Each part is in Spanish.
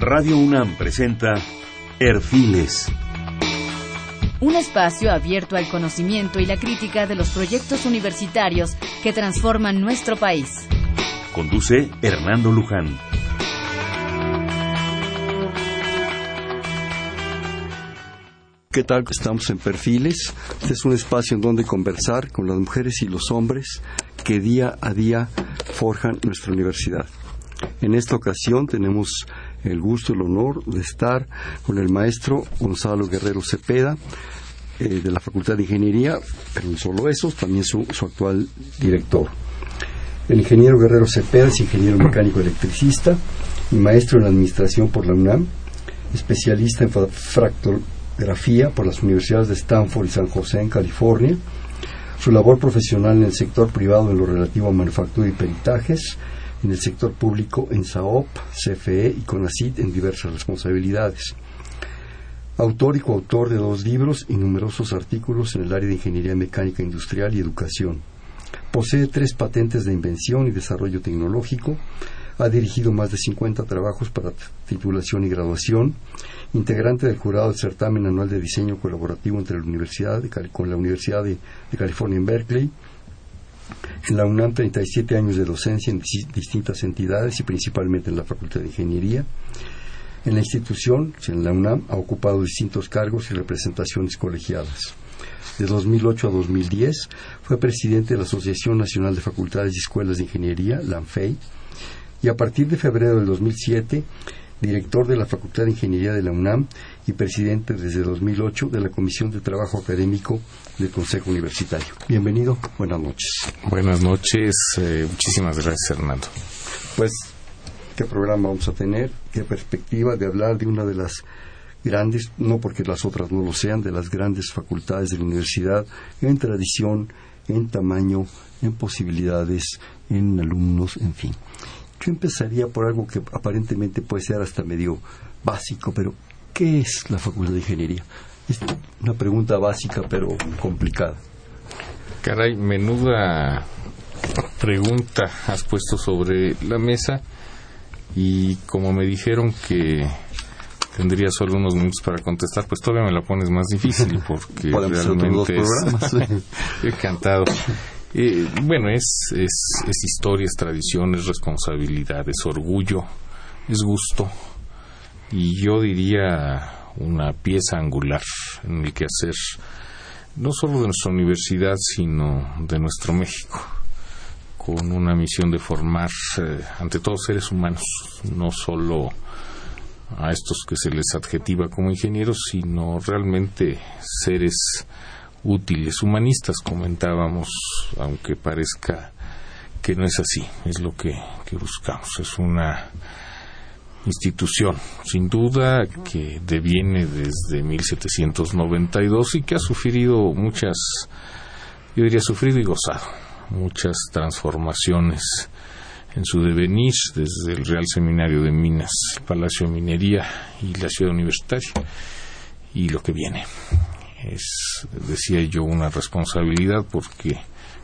Radio UNAM presenta Erfiles. Un espacio abierto al conocimiento y la crítica de los proyectos universitarios que transforman nuestro país. Conduce Hernando Luján. ¿Qué tal? Estamos en Perfiles. Este es un espacio en donde conversar con las mujeres y los hombres que día a día forjan nuestra universidad. En esta ocasión tenemos el gusto, el honor de estar con el maestro Gonzalo Guerrero Cepeda eh, de la Facultad de Ingeniería, pero no solo eso, también su, su actual director. El ingeniero Guerrero Cepeda es ingeniero mecánico electricista y maestro en administración por la UNAM, especialista en fractografía por las universidades de Stanford y San José en California. Su labor profesional en el sector privado en lo relativo a manufactura y peritajes, en el sector público en SAOP, CFE y CONACIT en diversas responsabilidades. Autor y coautor de dos libros y numerosos artículos en el área de ingeniería mecánica industrial y educación. Posee tres patentes de invención y desarrollo tecnológico. Ha dirigido más de 50 trabajos para titulación y graduación. Integrante del jurado del certamen anual de diseño colaborativo entre la Universidad de, con la Universidad de California en Berkeley en la UNAM 37 años de docencia en distintas entidades y principalmente en la Facultad de Ingeniería. En la institución, en la UNAM, ha ocupado distintos cargos y representaciones colegiadas. De 2008 a 2010 fue presidente de la Asociación Nacional de Facultades y Escuelas de Ingeniería, la ANFEI, y a partir de febrero del 2007 director de la Facultad de Ingeniería de la UNAM y presidente desde 2008 de la Comisión de Trabajo Académico del Consejo Universitario. Bienvenido, buenas noches. Buenas noches, eh, muchísimas gracias Hernando. Pues, ¿qué programa vamos a tener? ¿Qué perspectiva de hablar de una de las grandes, no porque las otras no lo sean, de las grandes facultades de la universidad en tradición, en tamaño, en posibilidades, en alumnos, en fin. Yo empezaría por algo que aparentemente puede ser hasta medio básico, pero ¿qué es la Facultad de Ingeniería? Es una pregunta básica, pero complicada. Caray, menuda pregunta has puesto sobre la mesa y como me dijeron que tendría solo unos minutos para contestar, pues todavía me la pones más difícil porque realmente es encantado. Eh, bueno, es, es, historia, es tradición, es responsabilidad, es orgullo, es gusto. Y yo diría una pieza angular en el que hacer no solo de nuestra universidad, sino de nuestro México, con una misión de formar eh, ante todos seres humanos, no solo a estos que se les adjetiva como ingenieros, sino realmente seres útiles, humanistas, comentábamos, aunque parezca que no es así, es lo que, buscamos, es una institución, sin duda, que deviene desde 1792 y que ha sufrido muchas, yo diría sufrido y gozado, muchas transformaciones en su devenir desde el Real Seminario de Minas, el Palacio de Minería y la ciudad universitaria y lo que viene es, decía yo, una responsabilidad porque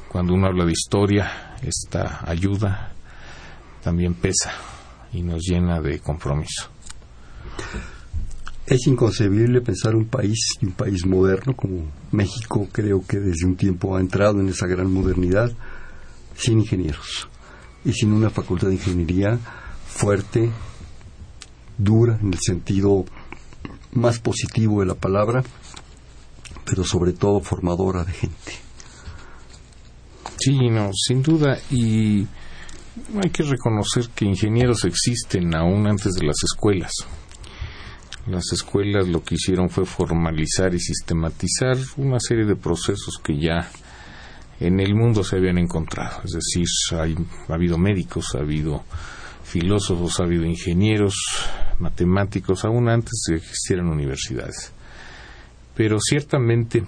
cuando uno habla de historia, esta ayuda también pesa y nos llena de compromiso. Es inconcebible pensar un país, un país moderno como México, creo que desde un tiempo ha entrado en esa gran modernidad, sin ingenieros y sin una facultad de ingeniería fuerte, dura, en el sentido más positivo de la palabra, pero sobre todo formadora de gente. Sí, no, sin duda. Y hay que reconocer que ingenieros existen aún antes de las escuelas. Las escuelas lo que hicieron fue formalizar y sistematizar una serie de procesos que ya en el mundo se habían encontrado. Es decir, ha habido médicos, ha habido filósofos, ha habido ingenieros, matemáticos, aún antes de que existieran universidades. Pero ciertamente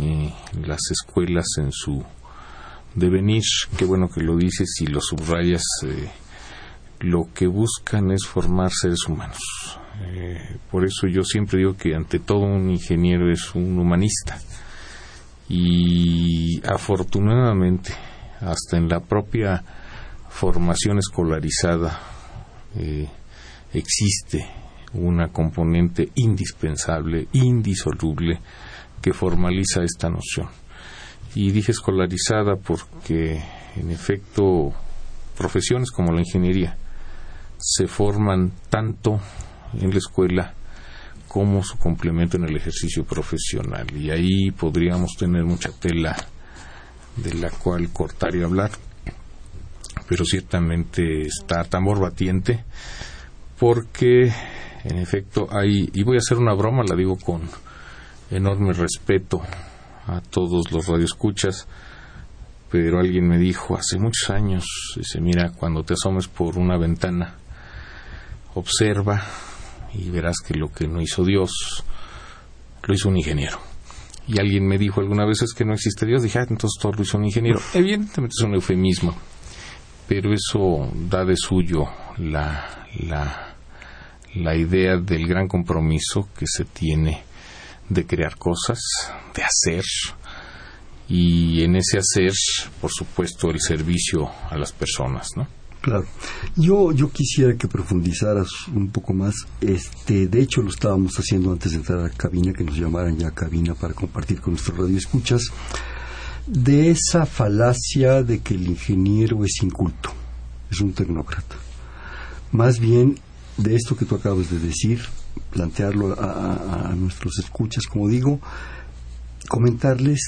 eh, las escuelas en su devenir, qué bueno que lo dices y lo subrayas, eh, lo que buscan es formar seres humanos. Eh, por eso yo siempre digo que ante todo un ingeniero es un humanista. Y afortunadamente, hasta en la propia formación escolarizada, existe una componente indispensable, indisoluble, que formaliza esta noción. Y dije escolarizada porque, en efecto, profesiones como la ingeniería se forman tanto en la escuela como su complemento en el ejercicio profesional. Y ahí podríamos tener mucha tela de la cual cortar y hablar. Pero ciertamente está tambor batiente porque, en efecto, hay, y voy a hacer una broma, la digo con enorme respeto a todos los radioescuchas, pero alguien me dijo hace muchos años, dice, mira, cuando te asomes por una ventana, observa y verás que lo que no hizo Dios, lo hizo un ingeniero. Y alguien me dijo alguna vez es que no existe Dios, dije, ah, entonces todo lo hizo un ingeniero. Evidentemente es un eufemismo, pero eso da de suyo la, la, la idea del gran compromiso que se tiene de crear cosas, de hacer, y en ese hacer, por supuesto, el servicio a las personas, ¿no? Claro. Yo, yo quisiera que profundizaras un poco más. Este, de hecho, lo estábamos haciendo antes de entrar a la cabina, que nos llamaran ya a cabina para compartir con nuestros radioescuchas, de esa falacia de que el ingeniero es inculto, es un tecnócrata. Más bien de esto que tú acabas de decir, plantearlo a, nuestros escuchas, como digo, comentarles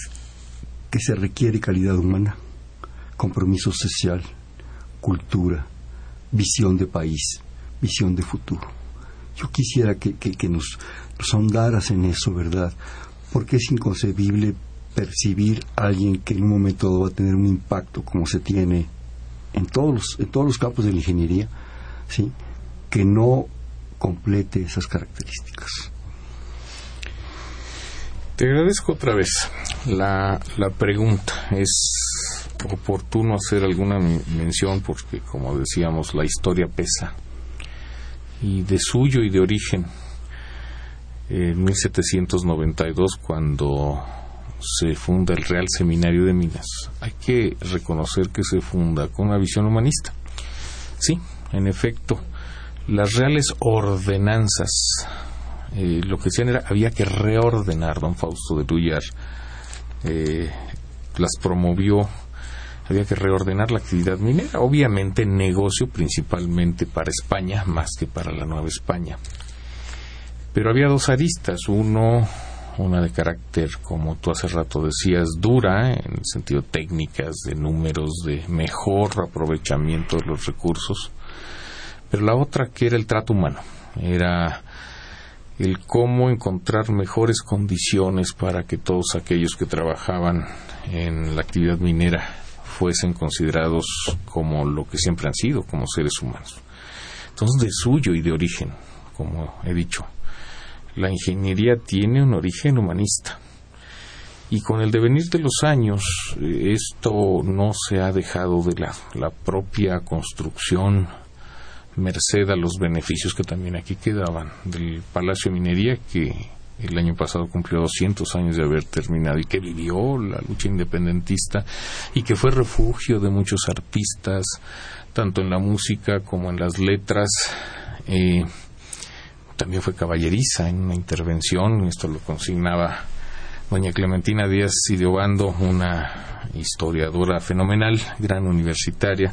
que se requiere calidad humana, compromiso social, cultura, visión de país, visión de futuro. Yo quisiera que, que, nos, nos ahondaras en eso, ¿verdad? Porque es inconcebible percibir a alguien que en un momento va a tener un impacto como se tiene en todos los, en todos los campos de la ingeniería, ¿sí? Que no complete esas características. Te agradezco otra vez la, la pregunta. Es oportuno hacer alguna mención porque, como decíamos, la historia pesa. Y de suyo y de origen, en 1792, cuando se funda el Real Seminario de Minas, hay que reconocer que se funda con una visión humanista. Sí, en efecto, las reales ordenanzas, eh, lo que decían era, había que reordenar, don Fausto de Tullar, eh, las promovió. Había que reordenar la actividad minera, obviamente negocio principalmente para España más que para la Nueva España. Pero había dos aristas, uno una de carácter, como tú hace rato decías, dura, en el sentido técnicas, de números, de mejor aprovechamiento de los recursos, pero la otra que era el trato humano, era el cómo encontrar mejores condiciones para que todos aquellos que trabajaban en la actividad minera fuesen considerados como lo que siempre han sido, como seres humanos. Entonces, de suyo y de origen, como he dicho, la ingeniería tiene un origen humanista. Y con el devenir de los años, eh, esto no se ha dejado de lado. La propia construcción, merced a los beneficios que también aquí quedaban del Palacio Minería, que el año pasado cumplió 200 años de haber terminado y que vivió la lucha independentista y que fue refugio de muchos artistas, tanto en la música como en las letras. Eh, también fue caballeriza en una intervención, esto lo consignaba doña Clementina Díaz Sidiobando, una historiadora fenomenal, gran universitaria,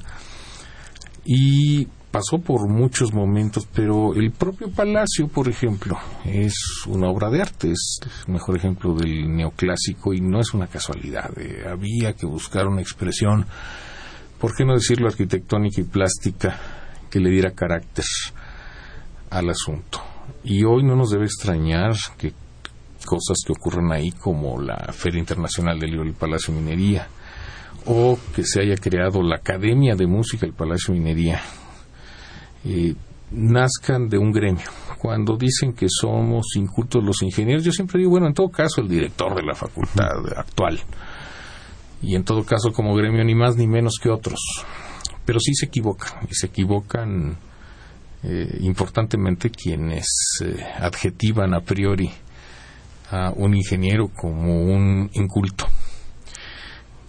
y pasó por muchos momentos, pero el propio palacio, por ejemplo, es una obra de arte, es el mejor ejemplo del neoclásico y no es una casualidad. Eh, había que buscar una expresión, ¿por qué no decirlo arquitectónica y plástica, que le diera carácter al asunto? Y hoy no nos debe extrañar que cosas que ocurran ahí como la Feria Internacional del Libro del Palacio Minería, o que se haya creado la Academia de Música del Palacio Minería, eh, nazcan de un gremio. Cuando dicen que somos incultos los ingenieros, yo siempre digo, bueno, en todo caso el director de la facultad actual, y en todo caso como gremio ni más ni menos que otros, pero sí se equivocan, y se equivocan eh, importantemente quienes eh, adjetivan a priori a un ingeniero como un inculto.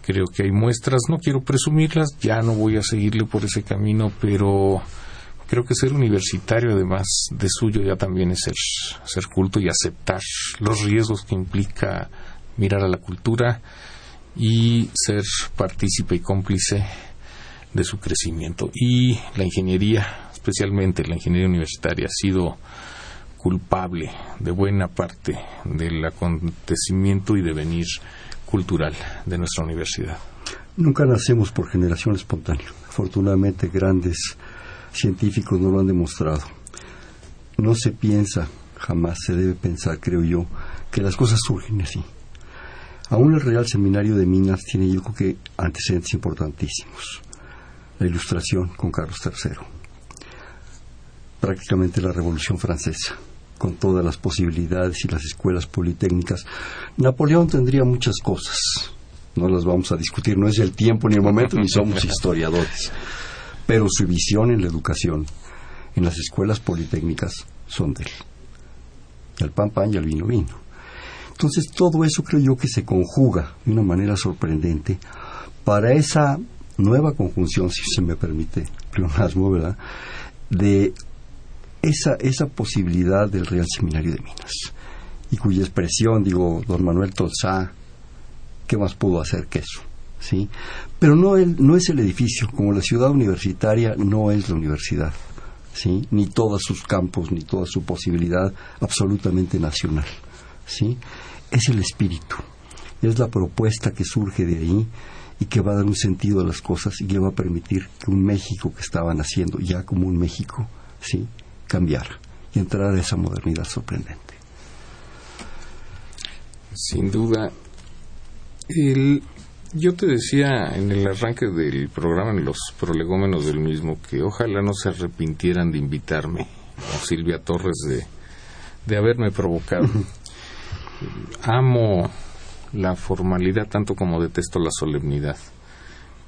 Creo que hay muestras, no quiero presumirlas, ya no voy a seguirle por ese camino, pero creo que ser universitario, además de suyo, ya también es ser, ser culto y aceptar los riesgos que implica mirar a la cultura y ser partícipe y cómplice de su crecimiento. Y la ingeniería, especialmente la ingeniería universitaria, ha sido culpable de buena parte del acontecimiento y devenir cultural de nuestra universidad. Nunca nacemos por generación espontánea. Afortunadamente, grandes científicos no lo han demostrado. No se piensa, jamás se debe pensar, creo yo, que las cosas surgen así. Aún el Real Seminario de Minas tiene, yo creo que, antecedentes importantísimos. La Ilustración con Carlos III. Prácticamente la Revolución Francesa con todas las posibilidades y las escuelas politécnicas. Napoleón tendría muchas cosas. No las vamos a discutir, no es el tiempo ni el momento, ni somos historiadores. Pero su visión en la educación, en las escuelas politécnicas, son de él. Al pan pan y al vino vino. Entonces todo eso creo yo que se conjuga de una manera sorprendente para esa nueva conjunción, si se me permite, pleonasmo, ¿verdad? De esa, esa posibilidad del Real Seminario de Minas, y cuya expresión, digo, don Manuel Tolsá, ¿qué más pudo hacer que eso? ¿Sí? Pero no, el, no es el edificio, como la ciudad universitaria no es la universidad, ¿sí? Ni todos sus campos, ni toda su posibilidad absolutamente nacional, ¿sí? Es el espíritu, es la propuesta que surge de ahí y que va a dar un sentido a las cosas y que va a permitir que un México que estaba naciendo ya como un México, ¿sí? cambiar y entrar a esa modernidad sorprendente. Sin duda. Yo te decía en el arranque del programa, en los prolegómenos del mismo, que ojalá no se arrepintieran de invitarme a Silvia Torres de, de haberme provocado. Amo la formalidad tanto como detesto la solemnidad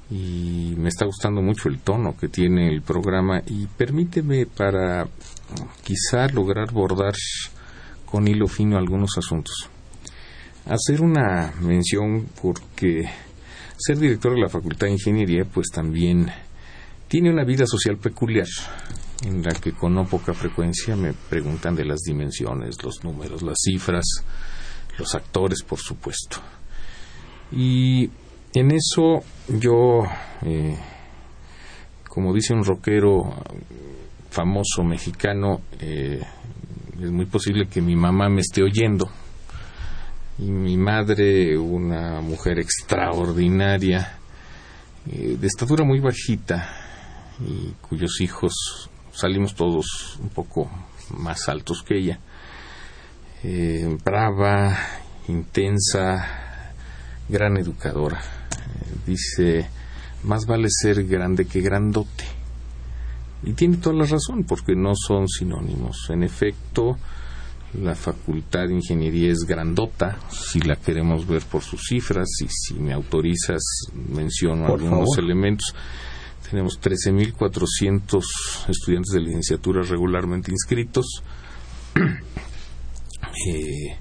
y me está gustando mucho el tono que tiene el programa y permíteme para quizá lograr bordar con hilo fino algunos asuntos. Hacer una mención porque ser director de la Facultad de Ingeniería pues también tiene una vida social peculiar en la que con no poca frecuencia me preguntan de las dimensiones, los números, las cifras, los actores por supuesto. Y en eso yo, eh, como dice un rockero famoso mexicano, eh, es muy posible que mi mamá me esté oyendo. Y mi madre, una mujer extraordinaria, eh, de estatura muy bajita, y cuyos hijos salimos todos un poco más altos que ella. brava, intensa, gran educadora dice, más vale ser grande que grandote. Y tiene toda la razón, porque no son sinónimos. En efecto, la Facultad de Ingeniería es grandota, si la queremos ver por sus cifras, y si me autorizas, menciono algunos elementos. Tenemos 13.400 estudiantes de licenciatura regularmente inscritos. eh,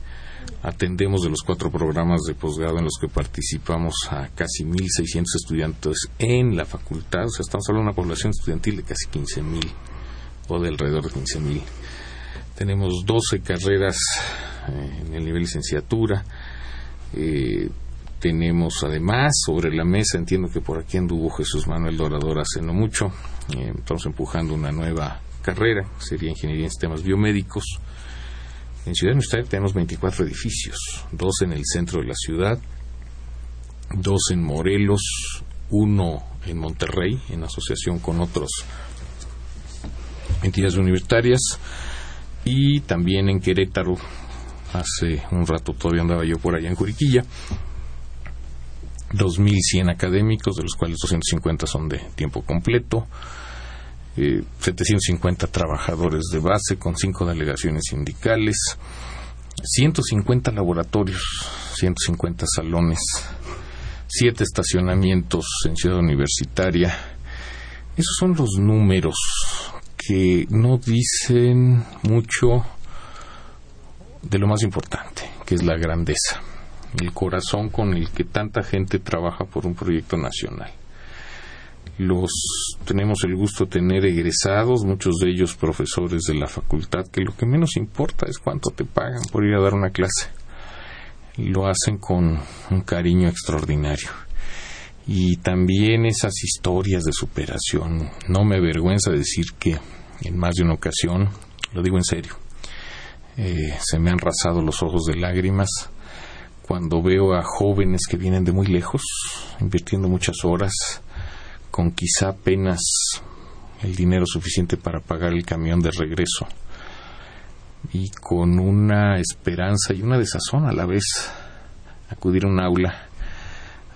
Atendemos de los cuatro programas de posgrado en los que participamos a casi 1.600 estudiantes en la facultad. O sea, estamos hablando de una población estudiantil de casi 15.000 o de alrededor de 15.000. Tenemos 12 carreras eh, en el nivel licenciatura. Eh, tenemos además sobre la mesa, entiendo que por aquí anduvo Jesús Manuel Dorador hace no mucho. Eh, estamos empujando una nueva carrera, sería Ingeniería en Sistemas Biomédicos en Ciudad Universitaria tenemos 24 edificios, dos en el centro de la ciudad, dos en Morelos, uno en Monterrey, en asociación con otras entidades universitarias, y también en Querétaro. Hace un rato todavía andaba yo por allá en Juriquilla. 2.100 académicos, de los cuales 250 son de tiempo completo. 750 eh, trabajadores de base con cinco delegaciones sindicales, 150 laboratorios, 150 salones, siete estacionamientos en Ciudad Universitaria. Esos son los números que no dicen mucho de lo más importante, que es la grandeza, el corazón con el que tanta gente trabaja por un proyecto nacional. los tenemos el gusto de tener egresados, muchos de ellos profesores de la facultad, que lo que menos importa es cuánto te pagan por ir a dar una clase. Lo hacen con un cariño extraordinario. Y también esas historias de superación. No me avergüenza decir que en más de una ocasión, lo digo en serio, eh, se me han rasado los ojos de lágrimas cuando veo a jóvenes que vienen de muy lejos, invirtiendo muchas horas, con quizá apenas el dinero suficiente para pagar el camión de regreso y con una esperanza y una desazón a la vez acudir a un aula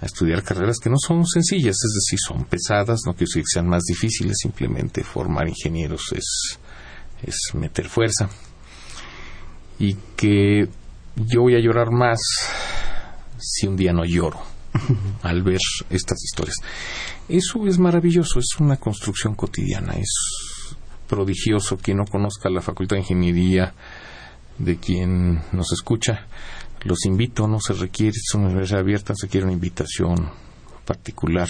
a estudiar carreras que no son sencillas, es decir, son pesadas, no quiero decir que sean más difíciles, simplemente formar ingenieros es, es meter fuerza. Y que yo voy a llorar más si un día no lloro al ver estas historias. Eso es maravilloso, es una construcción cotidiana, es prodigioso. Quien no conozca la Facultad de Ingeniería, de quien nos escucha, los invito, no se requiere, es una universidad abierta, se quiere una invitación particular.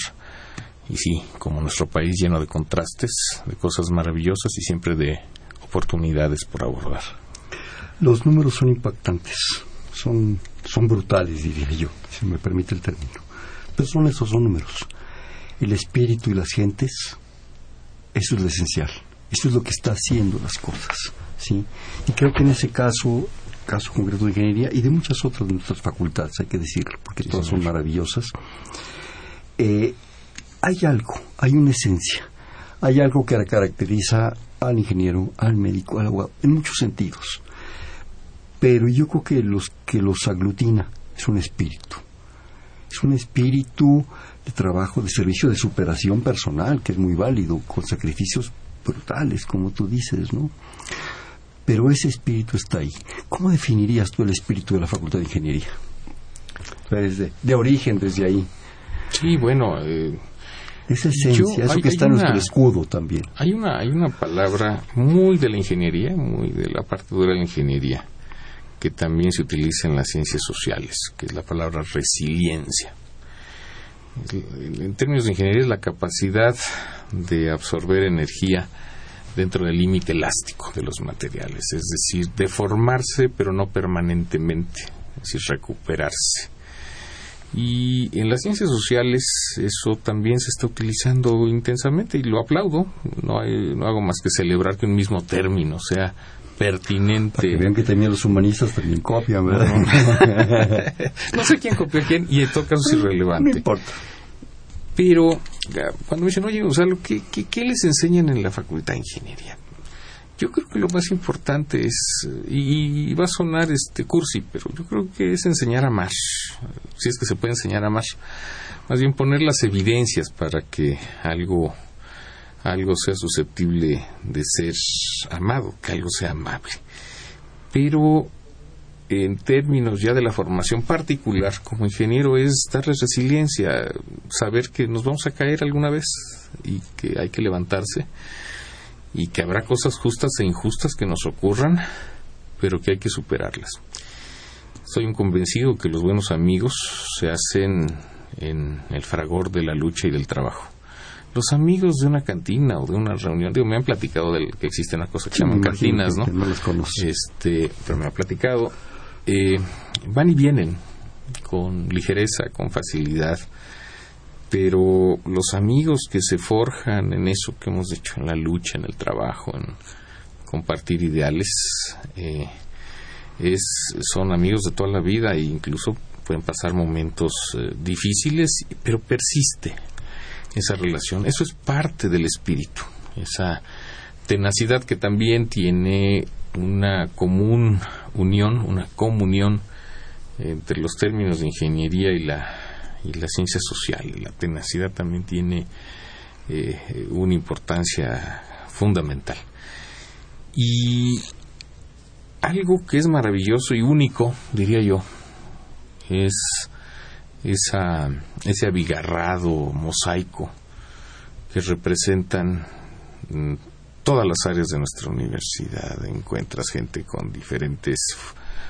Y sí, como nuestro país lleno de contrastes, de cosas maravillosas y siempre de oportunidades por abordar. Los números son impactantes, son, son brutales, diría yo, si me permite el término. Pero son esos son números. El espíritu y las gentes, eso es lo esencial. Eso es lo que está haciendo las cosas. ¿sí? Y creo que en ese caso caso concreto de ingeniería y de muchas otras de nuestras facultades, hay que decirlo, porque todas son maravillosas. Eh, hay algo, hay una esencia, hay algo que caracteriza al ingeniero, al médico, al abogado, en muchos sentidos. Pero yo creo que los que los aglutina es un espíritu. Es un espíritu de trabajo, de servicio, de superación personal, que es muy válido, con sacrificios brutales, como tú dices, ¿no? Pero ese espíritu está ahí. ¿Cómo definirías tú el espíritu de la Facultad de Ingeniería? Desde, de origen, desde ahí. Sí, bueno. Eh, esa esencia, eso que está en nuestro escudo también. Hay una, hay una palabra muy de la ingeniería, muy de la parte dura de la ingeniería, que también se utiliza en las ciencias sociales, que es la palabra resiliencia. En términos de ingeniería es la capacidad de absorber energía dentro del límite elástico de los materiales, es decir, deformarse pero no permanentemente, es decir, recuperarse. Y en las ciencias sociales eso también se está utilizando intensamente y lo aplaudo. No, no hago más que celebrar que un mismo término sea pertinente. Para que vean que también los humanistas también copian, ¿verdad? no sé quién copió a quién y en todo caso es irrelevante. No importa. Pero cuando me dicen, oye, o sea, ¿qué, qué, les enseñan en la Facultad de Ingeniería? Yo creo que lo más importante es, y, va a sonar este cursi, pero yo creo que es enseñar a más, si es que se puede enseñar a más, más bien poner las evidencias para que algo, algo sea susceptible de ser amado, que algo sea amable. Pero en términos ya de la formación particular como ingeniero es darles resiliencia, saber que nos vamos a caer alguna vez y que hay que levantarse y que habrá cosas justas e injustas que nos ocurran, pero que hay que superarlas. Soy un convencido que los buenos amigos se hacen en el fragor de la lucha y del trabajo. Los amigos de una cantina o de una reunión, digo, me han platicado del que existe una cosa que se llaman cantinas, ¿no? no los este, pero me ha platicado eh, van y vienen con ligereza, con facilidad, pero los amigos que se forjan en eso que hemos hecho, en la lucha, en el trabajo, en compartir ideales, eh, son amigos de toda la vida e incluso pueden pasar momentos eh, difíciles, pero persiste esa relación. Eso es parte del espíritu, esa tenacidad que también tiene una común unión, una comunión entre los términos de ingeniería y la, y la ciencia social. La tenacidad también tiene eh, una importancia fundamental. Y algo que es maravilloso y único, diría yo, es esa, ese abigarrado mosaico que representan mm, todas las áreas de nuestra universidad. Encuentras gente con diferentes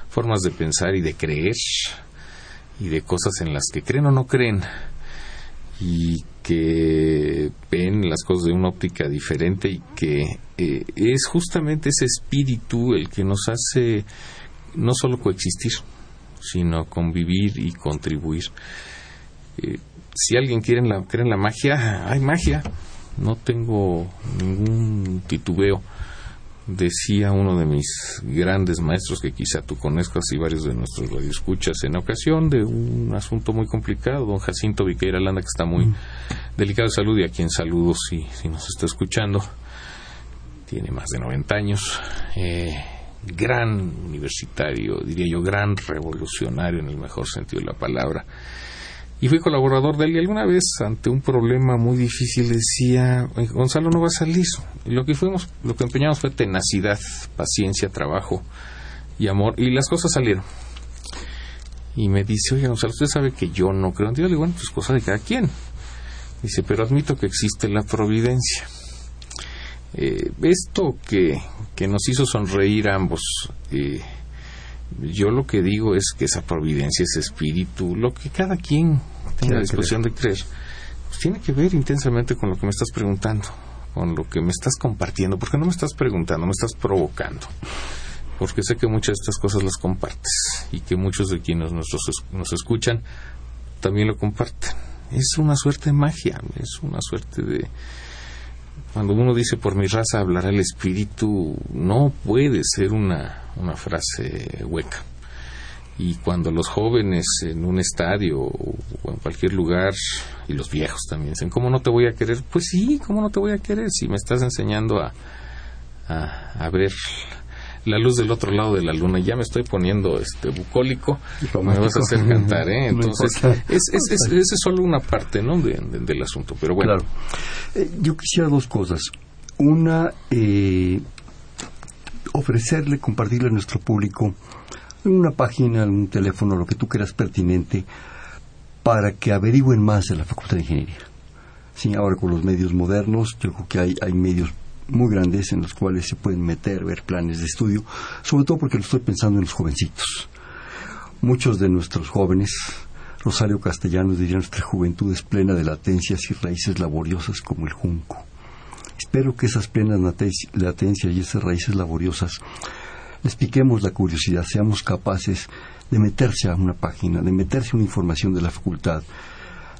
formas de pensar y de creer y de cosas en las que creen o no creen y que ven las cosas de una óptica diferente y que eh, es justamente ese espíritu el que nos hace no solo coexistir, sino convivir y contribuir. Eh, si alguien quiere la, cree en la magia, hay magia, no tengo ningún titubeo decía uno de mis grandes maestros que quizá tú conozcas y varios de nuestros radioescuchas en ocasión de un asunto muy complicado, don Jacinto Viqueira Landa, que está muy mm. delicado de salud y a quien saludo si, si nos está escuchando. Tiene más de 90 años. Eh, gran universitario, diría yo, gran revolucionario en el mejor sentido de la palabra y fui colaborador de él y alguna vez ante un problema muy difícil decía Gonzalo no va a salir y lo que fuimos lo que empeñamos fue tenacidad paciencia trabajo y amor y las cosas salieron. Y me dice oye Gonzalo usted sabe que yo no creo en Dios le digo bueno pues cosa de cada quien dice pero admito que existe la providencia eh, esto que, que nos hizo sonreír ambos eh, yo lo que digo es que esa providencia, ese espíritu, lo que cada quien tenga la disposición de creer, pues tiene que ver intensamente con lo que me estás preguntando, con lo que me estás compartiendo, porque no me estás preguntando, me estás provocando. Porque sé que muchas de estas cosas las compartes y que muchos de quienes nos, nos escuchan también lo comparten. Es una suerte de magia, es una suerte de, cuando uno dice por mi raza hablará el espíritu, no puede ser una, una frase hueca. Y cuando los jóvenes en un estadio o en cualquier lugar, y los viejos también dicen, ¿cómo no te voy a querer? Pues sí, ¿cómo no te voy a querer? Si me estás enseñando a, a, a ver la luz del otro lado de la luna. Ya me estoy poniendo este bucólico, me vas a hacer cantar, ¿eh? Entonces, es, es, es, solo una parte, ¿no? del asunto, pero bueno. Claro. Eh, yo quisiera dos cosas. Una, eh, ofrecerle, compartirle a nuestro público una página, un teléfono, lo que tú quieras pertinente, para que averigüen más de la Facultad de Ingeniería. Sí, ahora con los medios modernos, yo creo que hay, hay medios muy grandes en los cuales se pueden meter, ver planes de estudio, sobre todo porque lo estoy pensando en los jovencitos. Muchos de nuestros jóvenes, Rosario Castellanos diría, nuestra juventud es plena de latencias y raíces laboriosas como el junco. Espero que esas plenas latencias y esas raíces laboriosas les piquemos la curiosidad, seamos capaces de meterse a una página, de meterse a una información de la facultad,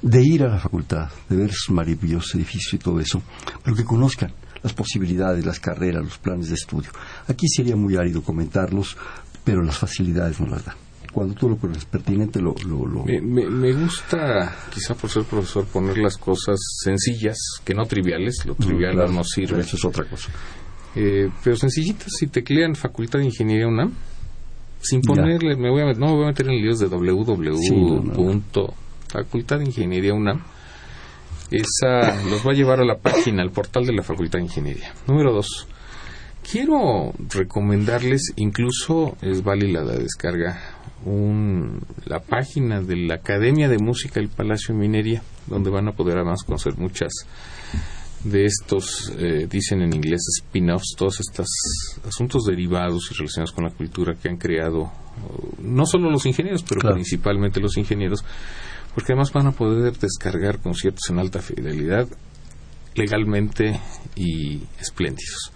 de ir a la facultad, de ver sus maravillosos edificios y todo eso, pero que conozcan las posibilidades, las carreras, los planes de estudio. Aquí sería muy árido comentarlos, pero las facilidades no las dan. Cuando tú lo pones pertinente, lo... lo, Me, me, gusta, quizá por ser profesor, poner las cosas sencillas, que no triviales. Lo trivial no sirve. Eso es otra cosa. Eh, pero sencillitas, si teclean Facultad de Ingeniería UNAM, sin ponerle, me voy a, no me voy a meter en líos de www.facultadingeniería.unam esa los va a llevar a la página, al portal de la Facultad de Ingeniería. Número dos, quiero recomendarles, incluso es válida la descarga, un, la página de la Academia de Música del Palacio de Minería, donde van a poder además conocer muchas de estos, eh, dicen en inglés, spin-offs, todos estos asuntos derivados y relacionados con la cultura que han creado no solo los ingenieros, pero principalmente los ingenieros, porque además van a poder descargar conciertos en alta fidelidad legalmente y espléndidos.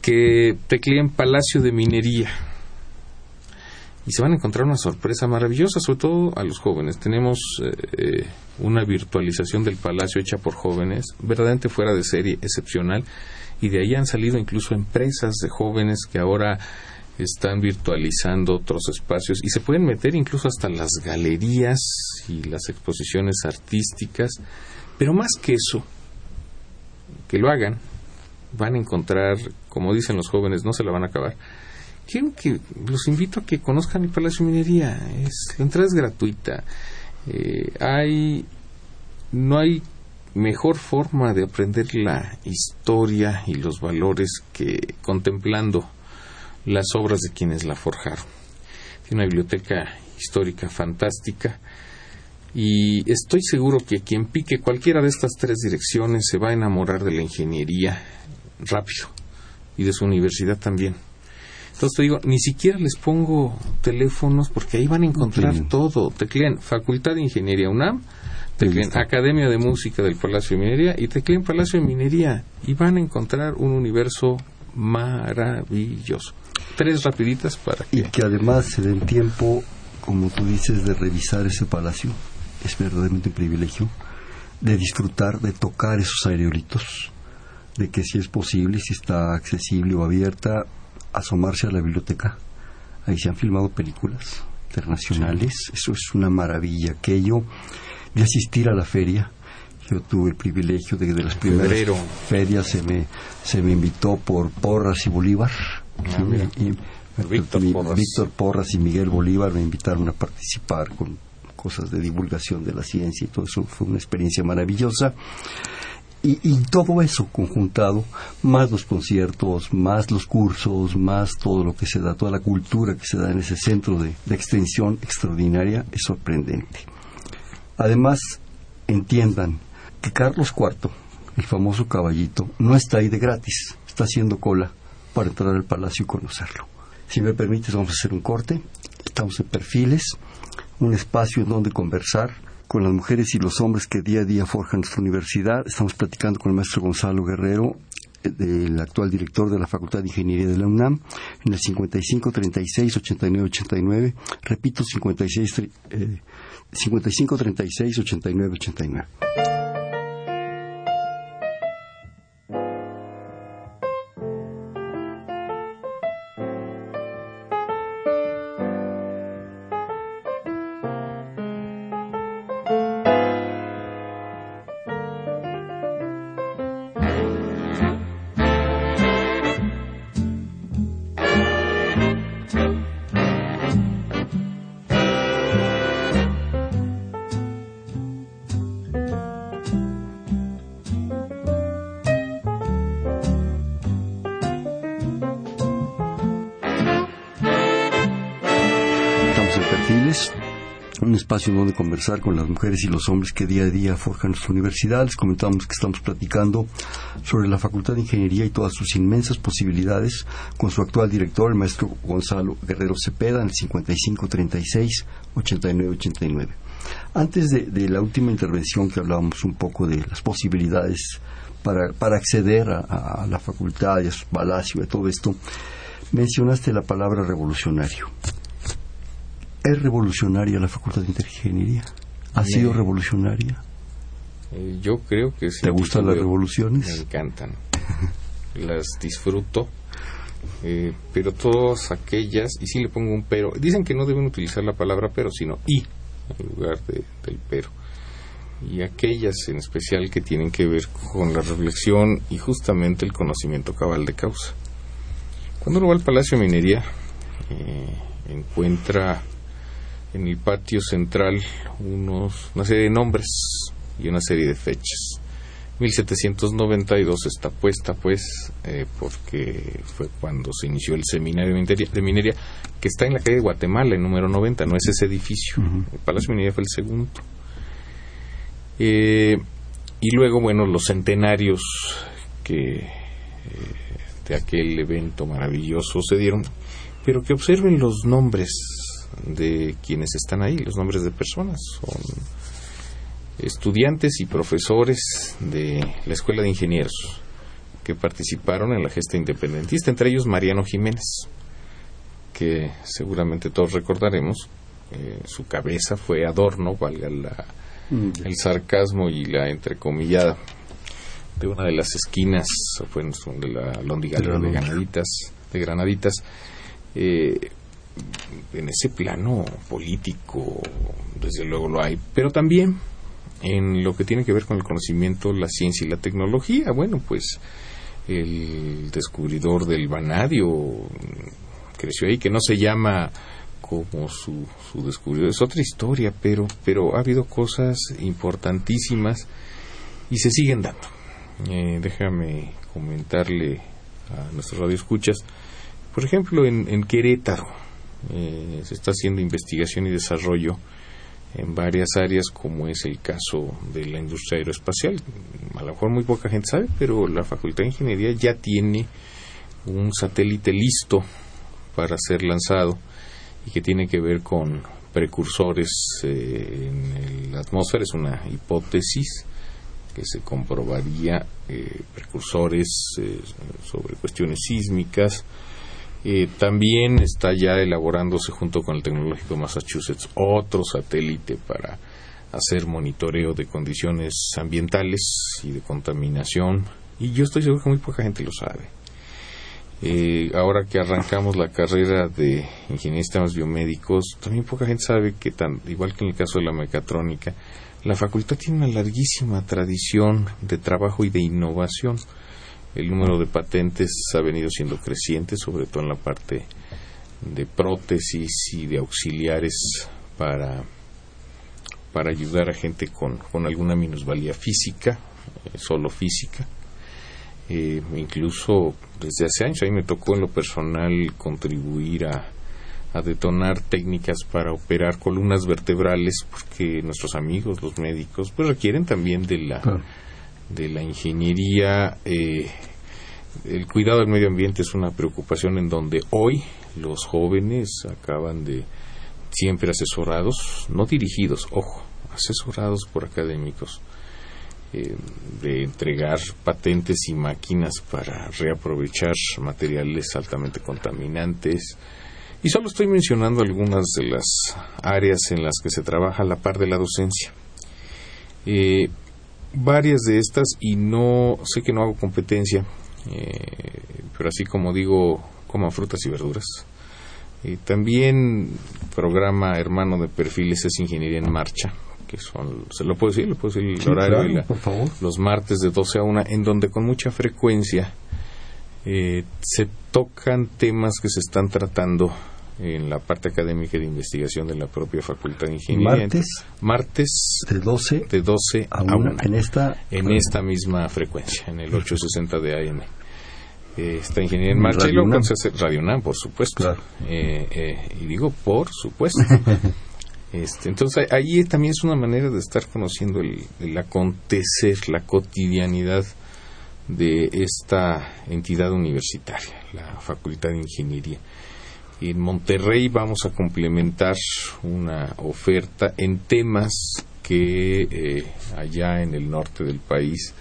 Que tecleen Palacio de Minería y se van a encontrar una sorpresa maravillosa, sobre todo a los jóvenes. Tenemos eh, una virtualización del palacio hecha por jóvenes, verdaderamente fuera de serie, excepcional, y de ahí han salido incluso empresas de jóvenes que ahora están virtualizando otros espacios y se pueden meter incluso hasta las galerías y las exposiciones artísticas, pero más que eso, que lo hagan, van a encontrar, como dicen los jóvenes, no se la van a acabar. Quiero que los invito a que conozcan el Palacio Minería, es, la entrada es gratuita. Eh, hay, no hay mejor forma de aprender la historia y los valores que contemplando las obras de quienes la forjaron. Tiene una biblioteca histórica fantástica y estoy seguro que quien pique cualquiera de estas tres direcciones se va a enamorar de la ingeniería rápido y de su universidad también. Entonces te digo, ni siquiera les pongo teléfonos porque ahí van a encontrar todo. Teclean Facultad de Ingeniería UNAM, Teclen Academia de Música del Palacio de Minería y tecleen Palacio de Minería y van a encontrar un universo maravilloso. Tres rapiditas para que... Y que además se den tiempo, como tú dices, de revisar ese palacio. Es verdaderamente un privilegio de disfrutar, de tocar esos aerolitos, de que si es posible, si está accesible o abierta, asomarse a la biblioteca. Ahí se han filmado películas internacionales, eso es una maravilla. Aquello de asistir a la feria, yo tuve el privilegio de que de las primeras ferias se me, se me invitó por Porras y Bolívar. Ah, Víctor, Porras. y Miguel Bolívar me invitaron a participar con cosas de divulgación de la ciencia y todo eso fue una experiencia maravillosa. Y, todo eso conjuntado, más los conciertos, más los cursos, más todo lo que se da, toda la cultura que se da en ese centro de, de extensión extraordinaria, es sorprendente. Además, entiendan que Carlos IV, el famoso caballito, no está ahí de gratis, está haciendo cola para entrar al palacio y conocerlo. Si me permites, vamos a hacer un corte. Estamos en perfiles, un espacio en donde conversar con las mujeres y los hombres que día a día forjan nuestra universidad. Estamos platicando con el maestro Gonzalo Guerrero, eh, el actual director de la Facultad de Ingeniería de la UNAM, en el 55 36 89 89. Repito, 56, eh, 55 36 89 89. Conversar con las mujeres y los hombres que día a día forjan nuestra universidad. Les comentamos que estamos platicando sobre la Facultad de Ingeniería y todas sus inmensas posibilidades con su actual director, el maestro Gonzalo Guerrero Cepeda, en el 5536-8989. Antes de, la última intervención que hablábamos un poco de las posibilidades para, acceder a, a la facultad y a su palacio y todo esto, mencionaste la palabra revolucionario. ¿Es revolucionaria la Facultad de Ingeniería? ¿Ha sido revolucionaria? Eh, yo creo que sí. ¿Te gustan las revoluciones? Me encantan. las disfruto. Eh, pero todas aquellas, y sí le pongo un pero, dicen que no deben utilizar la palabra pero, sino y en lugar de, del pero. Y aquellas en especial que tienen que ver con la reflexión y justamente el conocimiento cabal de causa. Cuando uno va al Palacio de Minería, eh, encuentra en el patio central unos, una serie de nombres y una serie de fechas. 1792 está puesta pues eh, porque fue cuando se inició el seminario de minería, que está en la calle de Guatemala, el número 90, no es ese edificio. El Palacio de Minería fue el segundo. Eh, y luego, bueno, los centenarios que eh, de aquel evento maravilloso se dieron, pero que observen los nombres de quienes están ahí, los nombres de personas. Son estudiantes y profesores de la Escuela de Ingenieros que participaron en la gesta independentista, entre ellos Mariano Jiménez, que seguramente todos recordaremos. Eh, su cabeza fue adorno, valga mm, el sarcasmo y la entrecomillada de una de las esquinas, fue de la Lóndiga de, Granaditas, de Granaditas eh, en ese plano político, desde luego lo hay, pero también en lo que tiene que ver con el conocimiento, la ciencia y la tecnología. Bueno, pues el descubridor del vanadio creció ahí, que no se llama como su, su descubridor, es otra historia, pero, pero ha habido cosas importantísimas y se siguen dando. Eh, déjame comentarle a nuestros radioescuchas, por ejemplo, en, en Querétaro, eh, se está haciendo investigación y desarrollo en varias áreas como es el caso de la industria aeroespacial. A lo mejor muy poca gente sabe, pero la Facultad de Ingeniería ya tiene un satélite listo para ser lanzado y que tiene que ver con precursores eh, en la atmósfera, es una hipótesis que se comprobaría eh, precursores eh, sobre cuestiones sísmicas. También está ya elaborándose junto con el Tecnológico Massachusetts otro satélite para hacer monitoreo de condiciones ambientales y de contaminación. Y yo estoy seguro que muy poca gente lo sabe. Eh, ahora que arrancamos la carrera de de sistemas biomédicos, también poca gente sabe que, tan, igual que en el caso de la mecatrónica, la facultad tiene una larguísima tradición de trabajo y de innovación. El número de patentes ha venido siendo creciente, sobre todo en la parte de prótesis y de auxiliares para, para ayudar a gente con, con alguna minusvalía física, eh, solo física. Eh, incluso desde hace años, a mí me tocó en lo personal contribuir a, detonar técnicas para operar columnas vertebrales, porque nuestros amigos, los médicos, pues requieren también de la, de la ingeniería. Eh, el cuidado del medio ambiente es una preocupación en donde hoy los jóvenes acaban de siempre asesorados, no dirigidos, ojo, asesorados por académicos eh, de entregar patentes y máquinas para reaprovechar materiales altamente contaminantes. Y solo estoy mencionando algunas de las áreas en las que se trabaja a la par de la docencia. Eh, varias de estas, y no sé que no hago competencia, eh, pero así como digo, coman frutas y verduras. también programa hermano de perfiles es Ingeniería en Marcha, que son, se lo puedo decir, le puedo decir el horario, los martes de 12 a 1, en donde con mucha frecuencia eh, se tocan temas que se están tratando en la parte académica de investigación de la propia Facultad de Ingeniería. Martes, martes de 12, de 12 a 1, en esta en esta misma frecuencia, en el 860 de AM. Eh, está Ingeniería en Marcha y luego se hace Radio NAM, por supuesto. Eh, eh, y digo por supuesto. Este, entonces ahí también es una manera de estar conociendo el, acontecer, la cotidianidad de esta entidad universitaria, la Facultad de Ingeniería. En Monterrey vamos a complementar una oferta en temas que eh, allá en el norte del país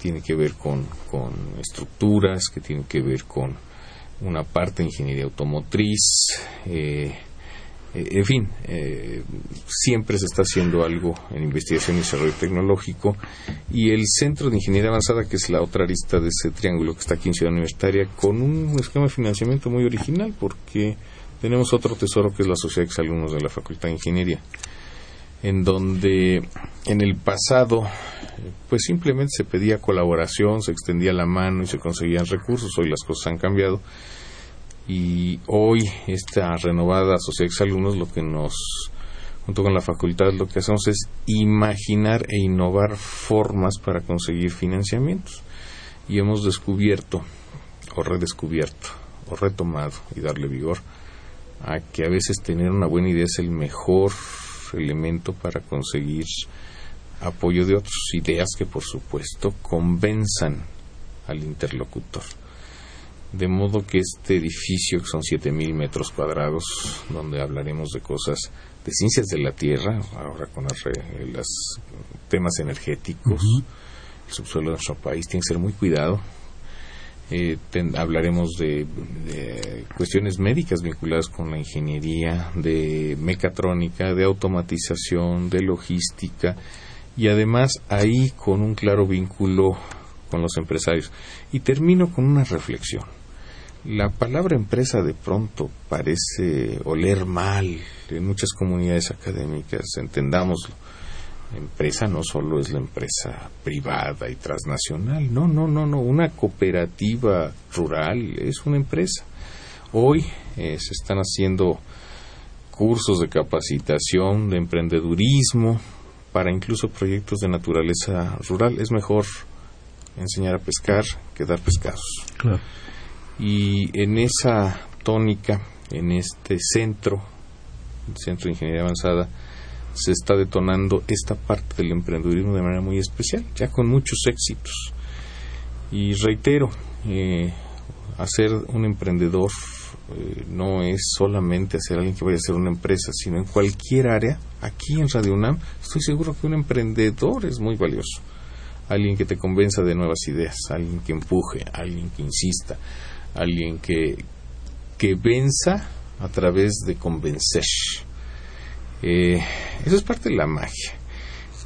tiene que ver con, con estructuras, que tiene que ver con una parte de ingeniería automotriz, eh, eh, en fin, eh, siempre se está haciendo algo en investigación y desarrollo tecnológico. Y el Centro de Ingeniería Avanzada, que es la otra arista de ese triángulo que está aquí en Ciudad Universitaria, con un esquema de financiamiento muy original porque tenemos otro tesoro que es la Sociedad de Exalumnos de la Facultad de Ingeniería, en donde en el pasado pues simplemente se pedía colaboración, se extendía la mano y se conseguían recursos, hoy las cosas han cambiado y hoy esta renovada sociedad de alumnos lo que nos junto con la facultad lo que hacemos es imaginar e innovar formas para conseguir financiamientos. Y hemos descubierto o redescubierto o retomado y darle vigor a que a veces tener una buena idea es el mejor elemento para conseguir apoyo de otras ideas que por supuesto convenzan al interlocutor de modo que este edificio, que son 7.000 metros cuadrados, donde hablaremos de cosas de ciencias de la Tierra, ahora con los temas energéticos, el subsuelo de nuestro país tiene que ser muy cuidado. Eh, hablaremos de, de, cuestiones médicas vinculadas con la ingeniería, de mecatrónica, de automatización, de logística y además ahí con un claro vínculo con los empresarios. Y termino con una reflexión la palabra empresa de pronto parece oler mal en muchas comunidades académicas, entendámoslo. Empresa no solo es la empresa privada y transnacional, no, no, no, no, una cooperativa rural es una empresa. Hoy eh, se están haciendo cursos de capacitación, de emprendedurismo, para incluso proyectos de naturaleza rural. Es mejor enseñar a pescar que dar pescados. Claro. Y en esa tónica, en este centro, el Centro de Ingeniería Avanzada, se está detonando esta parte del emprendedurismo de manera muy especial, ya con muchos éxitos. Y reitero, eh, hacer un emprendedor eh, no es solamente hacer alguien que vaya a hacer una empresa, sino en cualquier área. Aquí en Radio UNAM estoy seguro que un emprendedor es muy valioso. Alguien que te convenza de nuevas ideas, alguien que empuje, alguien que insista, alguien que, que venza a través de convencer. Eh, eso es parte de la magia.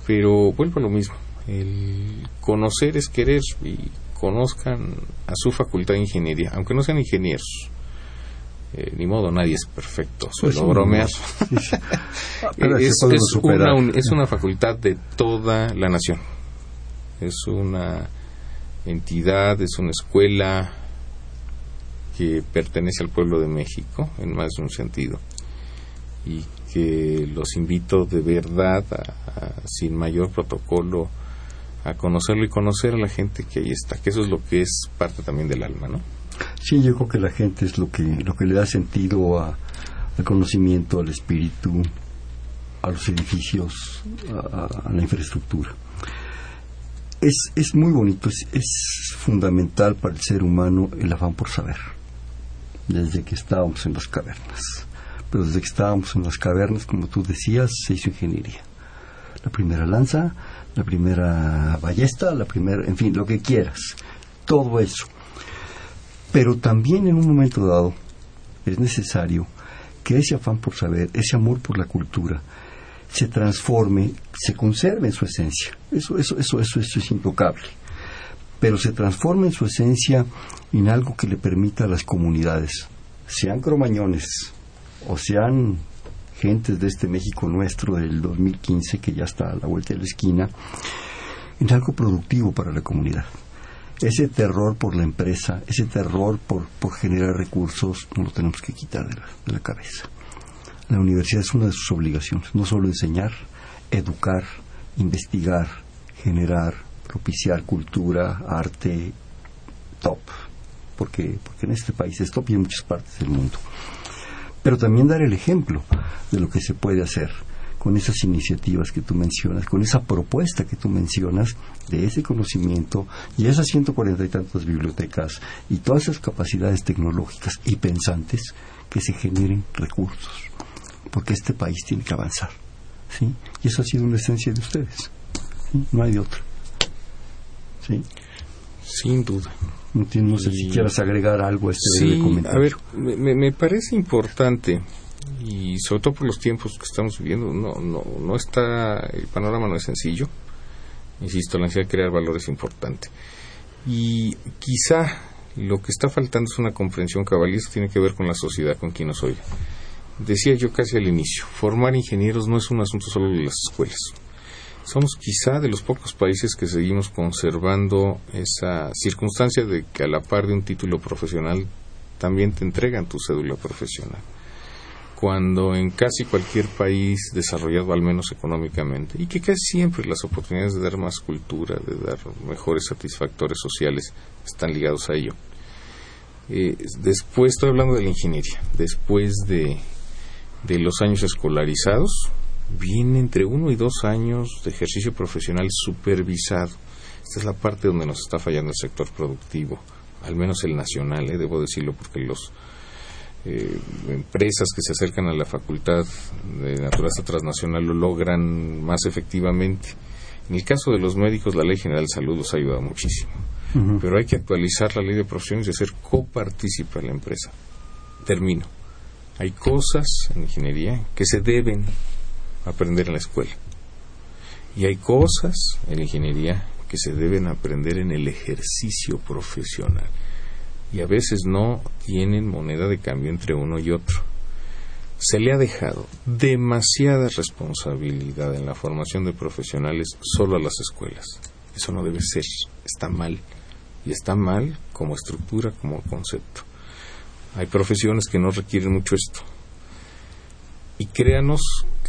Pero vuelvo a lo mismo. El conocer es querer y conozcan a su facultad de ingeniería, aunque no sean ingenieros. Eh, ni modo, nadie es perfecto, suelo Pues, bromear. Se puede es una, un- es una facultad de toda la nación. Es una entidad, es una escuela que pertenece al pueblo de México en más de un sentido y que los invito de verdad a- sin mayor protocolo a conocerlo y conocer a la gente que ahí está, que eso es lo que es parte también del alma, ¿no? Sí, yo creo que la gente es lo que, lo que le da sentido a- al conocimiento, al espíritu, a los edificios, a, a- a la infraestructura. Es, es muy bonito, es, es fundamental para el ser humano el afán por saber, desde que estábamos en las cavernas. Pero desde que estábamos en las cavernas, como tú decías, se hizo ingeniería. La primera lanza, la primera ballesta, la primera, en fin, lo que quieras. Todo eso pero también en un momento dado es necesario que ese afán por saber, ese amor por la cultura, se transforme, se conserve en su esencia. Eso, eso, eso, eso, eso es intocable. Pero se transforme en su esencia en algo que le permita a las comunidades, sean cromañones o sean gentes de este México nuestro del 2015 que ya está a la vuelta de la esquina, en algo productivo para la comunidad ese terror por la empresa, ese terror por, generar recursos, no lo tenemos que quitar de la cabeza. La universidad es una de sus obligaciones, no solo enseñar, educar, investigar, generar, propiciar cultura, arte, top, porque, porque en este país es top y en muchas partes del mundo. Pero también dar el ejemplo de lo que se puede hacer con esas iniciativas que tú mencionas, con esa propuesta que tú mencionas de ese conocimiento y esas 140 y tantas bibliotecas y todas esas capacidades tecnológicas y pensantes que se generen recursos, porque este país tiene que avanzar. ¿sí? Y eso ha sido una esencia de ustedes. No hay de otra. ¿Sí? Sin duda. No, sé si quieras agregar algo a este Sí, comentario. a ver, me, me- parece importante y sobre todo por los tiempos que estamos viviendo, no, no, no está, el panorama no es sencillo. Insisto, la necesidad de crear valor es importante. Y quizá lo que está faltando es una comprensión cabal y eso tiene que ver con la sociedad, con quien nos oye. Decía yo casi al inicio, formar ingenieros no es un asunto solo de las escuelas. Somos quizá de los pocos países que seguimos conservando esa circunstancia de que a la par de un título profesional también te entregan tu cédula profesional. Cuando en casi cualquier país desarrollado, al menos económicamente, y que casi siempre las oportunidades de dar más cultura, de dar mejores satisfactores sociales, están ligados a ello. Eh, después, estoy hablando de la ingeniería, después de, de los años escolarizados, viene entre uno y dos años de ejercicio profesional supervisado. Esta es la parte donde nos está fallando el sector productivo, al menos el nacional, eh, debo decirlo, porque los eh, empresas que se acercan a la facultad de naturaleza transnacional lo logran más efectivamente. En el caso de los médicos, la Ley General de Salud los ha ayudado muchísimo. Pero hay que actualizar la ley de profesiones y hacer copartícipe a la empresa. Termino. Hay cosas en ingeniería que se deben aprender en la escuela. Y hay cosas en ingeniería que se deben aprender en el ejercicio profesional. Y a veces no tienen moneda de cambio entre uno y otro. Se le ha dejado demasiada responsabilidad en la formación de profesionales solo a las escuelas. Eso no debe ser. Está mal. Y está mal como estructura, como concepto. Hay profesiones que no requieren mucho esto. Y créanos,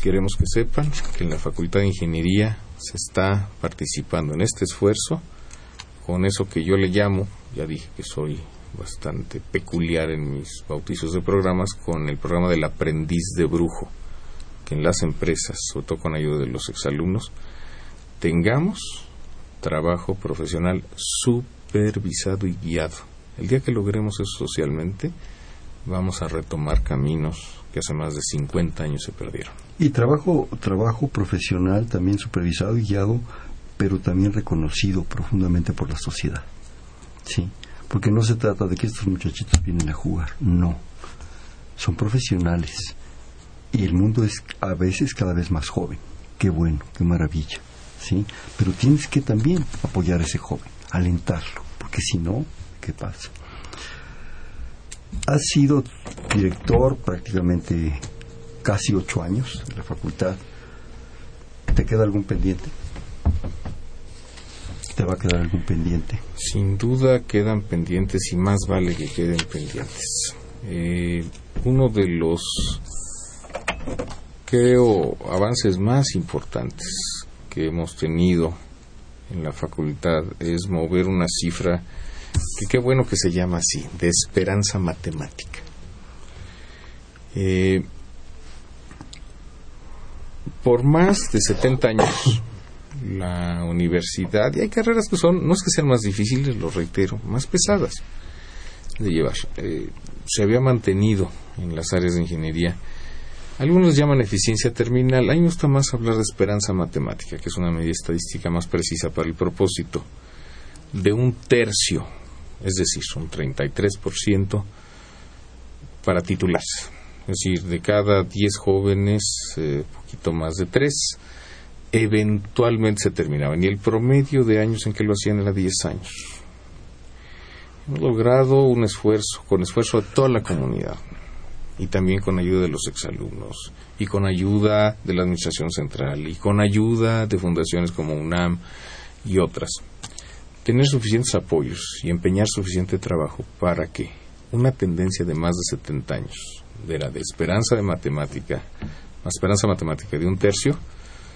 queremos que sepan que en la Facultad de Ingeniería se está participando en este esfuerzo con eso que yo le llamo, ya dije que soy bastante peculiar en mis bautizos de programas, con el programa del aprendiz de brujo, que en las empresas, sobre todo con ayuda de los exalumnos, tengamos trabajo profesional supervisado y guiado. El día que logremos eso socialmente, vamos a retomar caminos que hace más de 50 años se perdieron. Y trabajo, trabajo profesional también supervisado y guiado, pero también reconocido profundamente por la sociedad. Sí, porque no se trata de que estos muchachitos vienen a jugar, no. Son profesionales y el mundo es a veces cada vez más joven. Qué bueno, qué maravilla. ¿sí? Pero tienes que también apoyar a ese joven, alentarlo, porque si no, ¿qué pasa? Has sido director prácticamente casi ocho años de la facultad. ¿Te queda algún pendiente? ¿Te va a quedar algún pendiente? Sin duda quedan pendientes y más vale que queden pendientes. Eh, uno de los, creo, avances más importantes que hemos tenido en la facultad es mover una cifra que qué bueno que se llama así, de esperanza matemática. Eh, por más de 70 años, la universidad, y hay carreras que son, no es que sean más difíciles, lo reitero, más pesadas de llevar, eh, se había mantenido en las áreas de ingeniería. Algunos llaman eficiencia terminal. A mí me gusta más hablar de esperanza matemática, que es una medida estadística más precisa para el propósito de un tercio, es decir, un 33% para titularse. Es decir, de cada 10 jóvenes, eh, poquito más de 3, eventualmente se terminaban. Y el promedio de años en que lo hacían era 10 años. Hemos logrado un esfuerzo, con esfuerzo de toda la comunidad y también con ayuda de los exalumnos y con ayuda de la Administración Central y con ayuda de fundaciones como UNAM y otras. Tener suficientes apoyos y empeñar suficiente trabajo para que una tendencia de más de 70 años, de la de esperanza de matemática, la esperanza matemática de un tercio,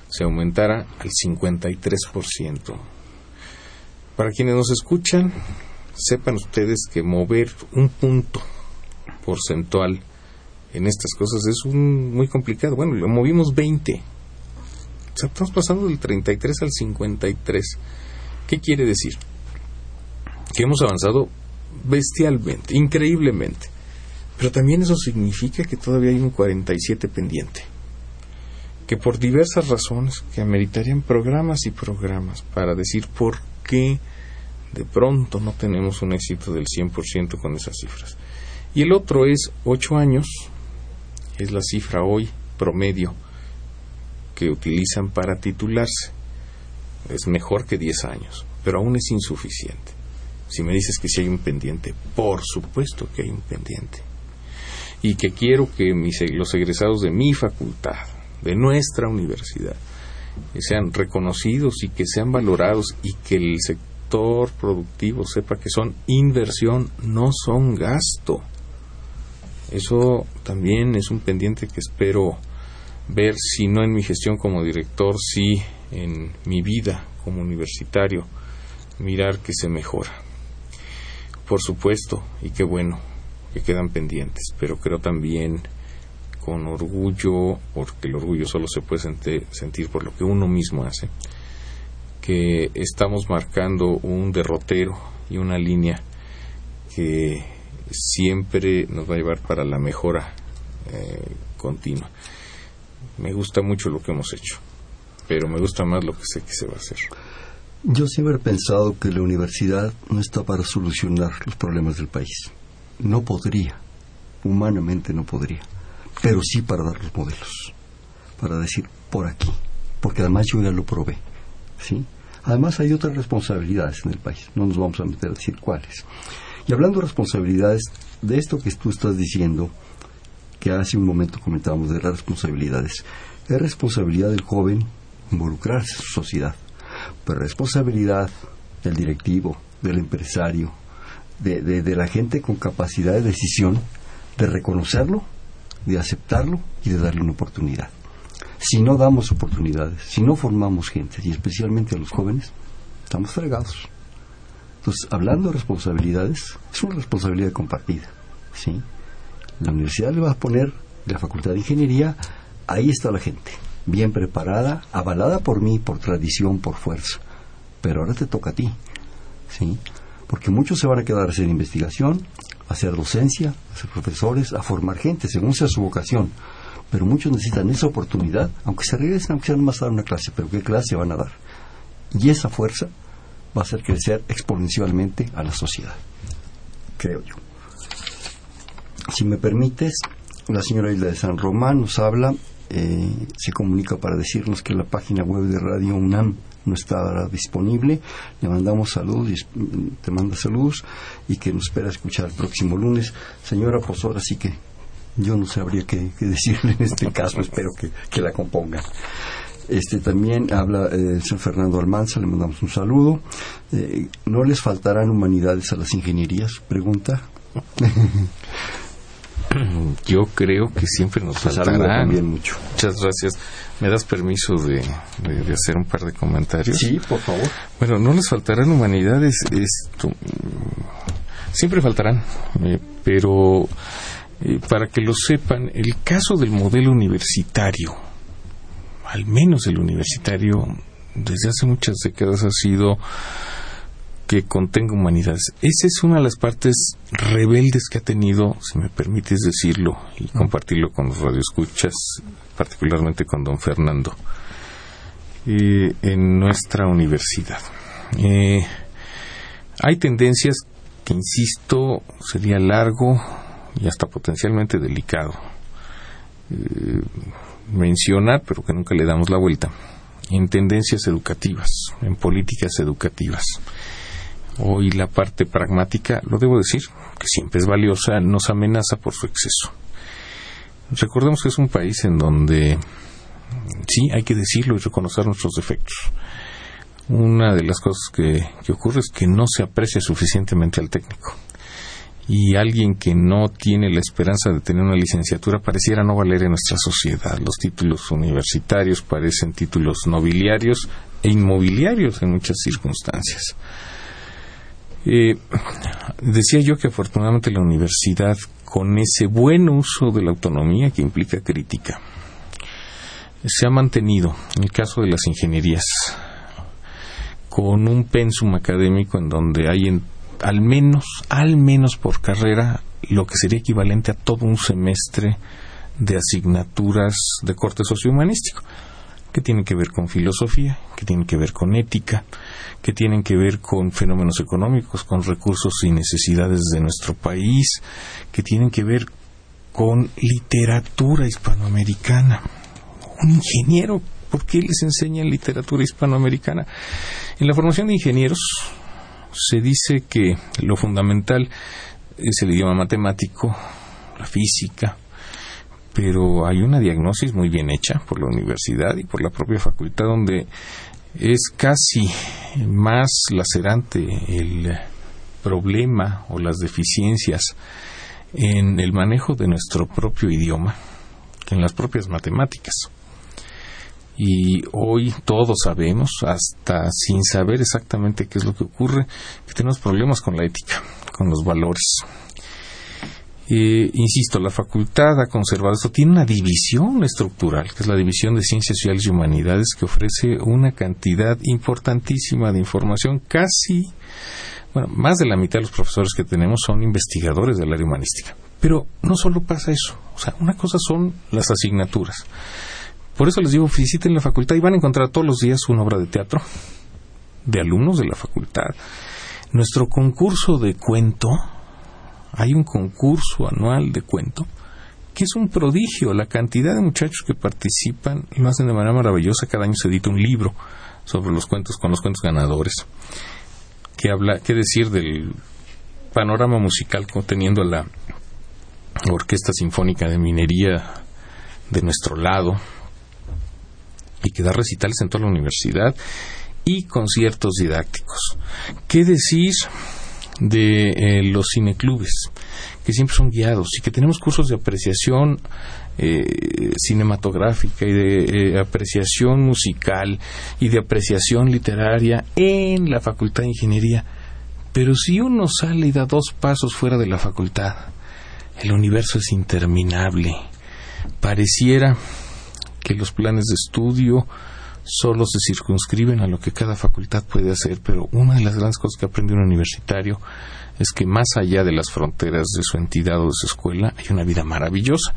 se aumentara al 53%. Para quienes nos escuchan, sepan ustedes que mover un punto porcentual en estas cosas es un, muy complicado. Bueno, lo movimos 20. O sea, estamos pasando del 33 al 53. ¿Qué quiere decir? Que hemos avanzado bestialmente, increíblemente. Pero también eso significa que todavía hay un 47 pendiente. Que por diversas razones que ameritarían programas y programas para decir por qué de pronto no tenemos un éxito del 100% con esas cifras. Y el otro es ocho años, es la cifra hoy promedio que utilizan para titularse. Es mejor que 10 años, pero aún es insuficiente. Si me dices que si hay un pendiente, por supuesto que hay un pendiente. Y que quiero que mis, los egresados de mi facultad, de nuestra universidad, sean reconocidos y que sean valorados y que el sector productivo sepa que son inversión, no son gasto. Eso también es un pendiente que espero ver, si no en mi gestión como director, si en mi vida como universitario, mirar que se mejora. Por supuesto, y qué bueno que quedan pendientes, pero creo también con orgullo, porque el orgullo solo se puede sentir por lo que uno mismo hace, que estamos marcando un derrotero y una línea que siempre nos va a llevar para la mejora eh, continua. Me gusta mucho lo que hemos hecho, pero me gusta más lo que sé que se va a hacer. Yo siempre he pensado que la universidad no está para solucionar los problemas del país. No podría, humanamente no podría, pero sí para dar los modelos, para decir por aquí, porque además yo ya lo probé, ¿sí? Además hay otras responsabilidades en el país, no nos vamos a meter a decir cuáles. Y hablando de responsabilidades, de esto que tú estás diciendo, que hace un momento comentábamos de las responsabilidades, es responsabilidad del joven involucrarse en su sociedad, pero responsabilidad del directivo, del empresario, de, de, la gente con capacidad de decisión, de reconocerlo, de aceptarlo y de darle una oportunidad. Si no damos oportunidades, si no formamos gente, y especialmente a los jóvenes, estamos fregados. Entonces, hablando de responsabilidades, es una responsabilidad compartida. ¿sí? La universidad le va a poner, la Facultad de Ingeniería, ahí está la gente, bien preparada, avalada por mí, por tradición, por fuerza. Pero ahora te toca a ti. ¿sí? porque muchos se van a quedar a hacer investigación, a hacer docencia, a ser profesores, a formar gente, según sea su vocación. Pero muchos necesitan esa oportunidad, aunque se regresen, aunque sean más a dar una clase, pero ¿qué clase van a dar? Y esa fuerza va a hacer crecer exponencialmente a la sociedad, creo yo. Si me permites, la señora Isla de San Román nos habla, eh, se comunica para decirnos que la página web de Radio UNAM no está disponible. Le mandamos saludos, y te manda saludos y que nos espera escuchar el próximo lunes. Señora, pues ahora sí que yo no sabría qué, decirle en este caso, espero que, la componga. Este también habla eh, el señor Fernando Almanza, le mandamos un saludo. Eh, ¿No les faltarán humanidades a las ingenierías? Pregunta. Yo creo que siempre nos pues faltarán. mucho. Muchas gracias. ¿Me das permiso de, hacer un par de comentarios? Sí, por favor. Bueno, no les faltarán humanidades. Esto, siempre faltarán, eh, pero eh, para que lo sepan, el caso del modelo universitario, al menos el universitario, desde hace muchas décadas ha sido que contenga humanidades. Esa es una de las partes rebeldes que ha tenido, si me permites decirlo y compartirlo con los radioescuchas, particularmente con don Fernando, eh, en nuestra universidad. Eh, hay tendencias que, insisto, sería largo y hasta potencialmente delicado eh, mencionar, pero que nunca le damos la vuelta, en tendencias educativas, en políticas educativas hoy la parte pragmática, lo debo decir, que siempre es valiosa, nos amenaza por su exceso. Recordemos que es un país en donde sí hay que decirlo y reconocer nuestros defectos. Una de las cosas que, ocurre es que no se aprecia suficientemente al técnico. Y alguien que no tiene la esperanza de tener una licenciatura pareciera no valer en nuestra sociedad. Los títulos universitarios parecen títulos nobiliarios e inmobiliarios en muchas circunstancias. Eh, decía yo que afortunadamente la universidad, con ese buen uso de la autonomía que implica crítica, se ha mantenido, en el caso de las ingenierías, con un pensum académico en donde hay al menos, al menos por carrera, lo que sería equivalente a todo un semestre de asignaturas de corte sociohumanístico, que tienen que ver con filosofía, que tienen que ver con ética, que tienen que ver con fenómenos económicos, con recursos y necesidades de nuestro país, que tienen que ver con literatura hispanoamericana. Un ingeniero, ¿por qué les enseñan literatura hispanoamericana? En la formación de ingenieros se dice que lo fundamental es el idioma matemático, la física, pero hay una diagnosis muy bien hecha por la universidad y por la propia facultad donde es casi más lacerante el problema o las deficiencias en el manejo de nuestro propio idioma que en las propias matemáticas. Y hoy todos sabemos, hasta sin saber exactamente qué es lo que ocurre, que tenemos problemas con la ética, con los valores. Eh, insisto, la facultad ha conservado esto. Tiene una división estructural, que es la División de Ciencias Sociales y Humanidades, que ofrece una cantidad importantísima de información. Casi, bueno, más de la mitad de los profesores que tenemos son investigadores del área humanística. Pero no solo pasa eso. O sea, una cosa son las asignaturas. Por eso les digo, visiten la facultad y van a encontrar todos los días una obra de teatro de alumnos de la facultad. Nuestro concurso de cuento, hay un concurso anual de cuento que es un prodigio. La cantidad de muchachos que participan lo hacen de manera maravillosa. Cada año se edita un libro sobre los cuentos con los cuentos ganadores que habla, qué decir del panorama musical conteniendo la Orquesta Sinfónica de Minería de nuestro lado y que da recitales en toda la universidad y conciertos didácticos. ¿Qué decir de eh, los cineclubes, que siempre son guiados y que tenemos cursos de apreciación eh, cinematográfica y de eh, apreciación musical y de apreciación literaria en la Facultad de Ingeniería. Pero si uno sale y da dos pasos fuera de la facultad, el universo es interminable. Pareciera que los planes de estudio solo se circunscriben a lo que cada facultad puede hacer, pero una de las grandes cosas que aprende un universitario es que más allá de las fronteras de su entidad o de su escuela hay una vida maravillosa.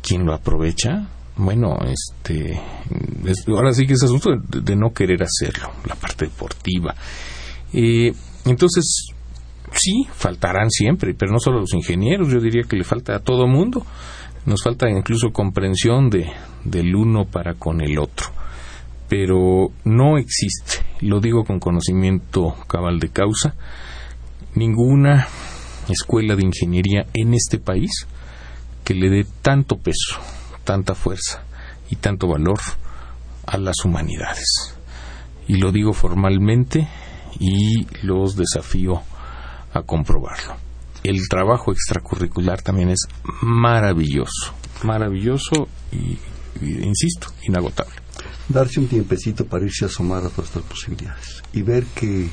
Quien lo aprovecha, bueno, este, ahora sí que es asunto de, no querer hacerlo, la parte deportiva. Eh, entonces, sí, faltarán siempre, pero no solo los ingenieros, yo diría que le falta a todo mundo. Nos falta incluso comprensión de, del uno para con el otro. Pero no existe, lo digo con conocimiento cabal de causa, ninguna escuela de ingeniería en este país que le dé tanto peso, tanta fuerza y tanto valor a las humanidades. Y lo digo formalmente y los desafío a comprobarlo. El trabajo extracurricular también es maravilloso, maravilloso y, insisto, inagotable. Darse un tiempecito para irse a asomar a todas estas posibilidades y ver que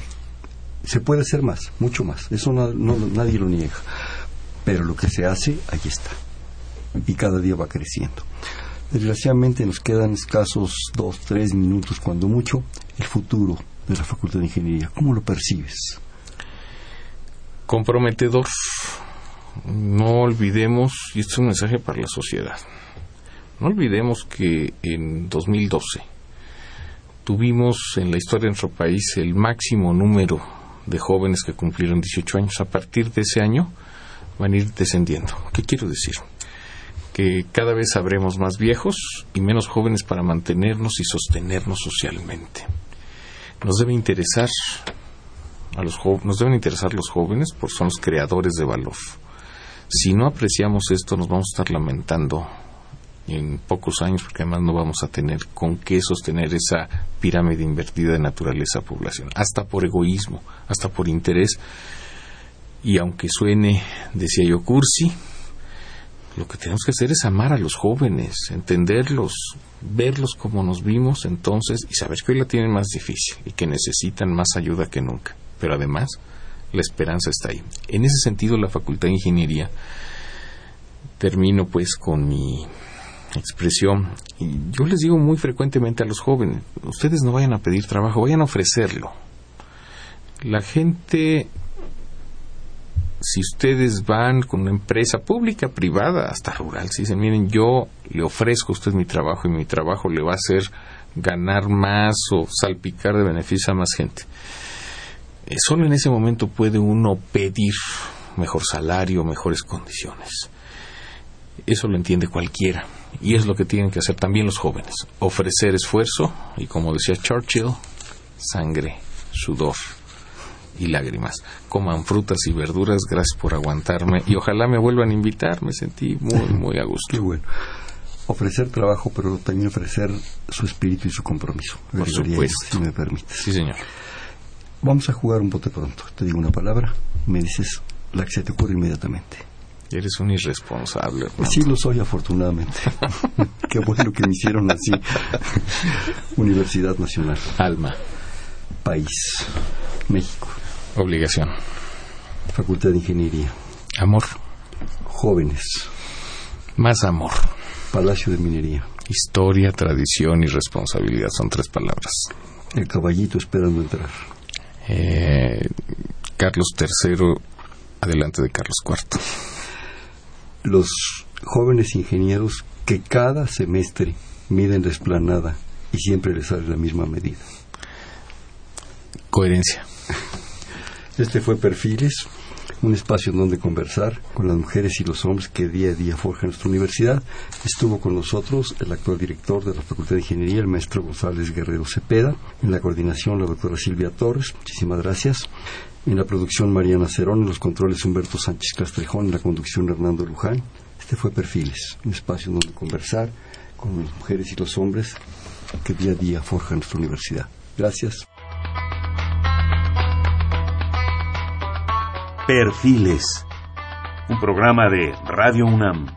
se puede hacer más, mucho más. Eso nadie lo niega. Pero lo que se hace, ahí está. Y cada día va creciendo. Desgraciadamente nos quedan escasos dos, tres minutos, cuando mucho, el futuro de la Facultad de Ingeniería. ¿Cómo lo percibes? Comprometedor. No olvidemos, y esto es un mensaje para la sociedad, no olvidemos que en 2012 tuvimos en la historia de nuestro país el máximo número de jóvenes que cumplieron 18 años. A partir de ese año van a ir descendiendo. ¿Qué quiero decir? Que cada vez habremos más viejos y menos jóvenes para mantenernos y sostenernos socialmente. Nos debe interesar a los nos deben interesar los jóvenes porque son los creadores de valor. Si no apreciamos esto, nos vamos a estar lamentando en pocos años, porque además no vamos a tener con qué sostener esa pirámide invertida de naturaleza-población, hasta por egoísmo, hasta por interés. Y aunque suene, decía yo, cursi, lo que tenemos que hacer es amar a los jóvenes, entenderlos, verlos como nos vimos entonces y saber que hoy la tienen más difícil y que necesitan más ayuda que nunca. Pero además, la esperanza está ahí. En ese sentido, la Facultad de Ingeniería, termino pues con mi expresión. Y yo les digo muy frecuentemente a los jóvenes, ustedes no vayan a pedir trabajo, vayan a ofrecerlo. La gente, si ustedes van con una empresa pública, privada, hasta rural, si dicen, miren, yo le ofrezco a usted mi trabajo y mi trabajo le va a hacer ganar más o salpicar de beneficio a más gente. Eh, solo en ese momento puede uno pedir mejor salario, mejores condiciones. Eso lo entiende cualquiera y es lo que tienen que hacer también los jóvenes. Ofrecer esfuerzo y, como decía Churchill, sangre, sudor y lágrimas. Coman frutas y verduras, gracias por aguantarme y ojalá me vuelvan a invitar. Me sentí muy, muy a gusto. Qué bueno. Ofrecer trabajo, pero también ofrecer su espíritu y su compromiso. Por supuesto. si me permite. Sí, señor. Vamos a jugar un bote pronto. Te digo una palabra, me dices la que se te ocurre inmediatamente. Eres un irresponsable. Sí, lo soy, afortunadamente. Qué bueno que me hicieron así. Universidad Nacional. Alma. País. México. Obligación. Facultad de Ingeniería. Amor. Jóvenes. Más amor. Palacio de Minería. Historia, tradición y responsabilidad son tres palabras. El caballito esperando entrar. Eh, Carlos III, adelante de Carlos IV los jóvenes ingenieros que cada semestre miden la esplanada y siempre les sale la misma medida. Coherencia. Este fue Perfiles, un espacio en donde conversar con las mujeres y los hombres que día a día forjan nuestra universidad. Estuvo con nosotros el actual director de la Facultad de Ingeniería, el maestro González Guerrero Cepeda, en la coordinación la doctora Silvia Torres. Muchísimas gracias. En la producción Mariana Cerón, en los controles Humberto Sánchez Castrejón, en la conducción Hernando Luján. Este fue Perfiles, un espacio donde conversar con las mujeres y los hombres que día a día forjan nuestra universidad. Gracias. Perfiles, un programa de Radio UNAM.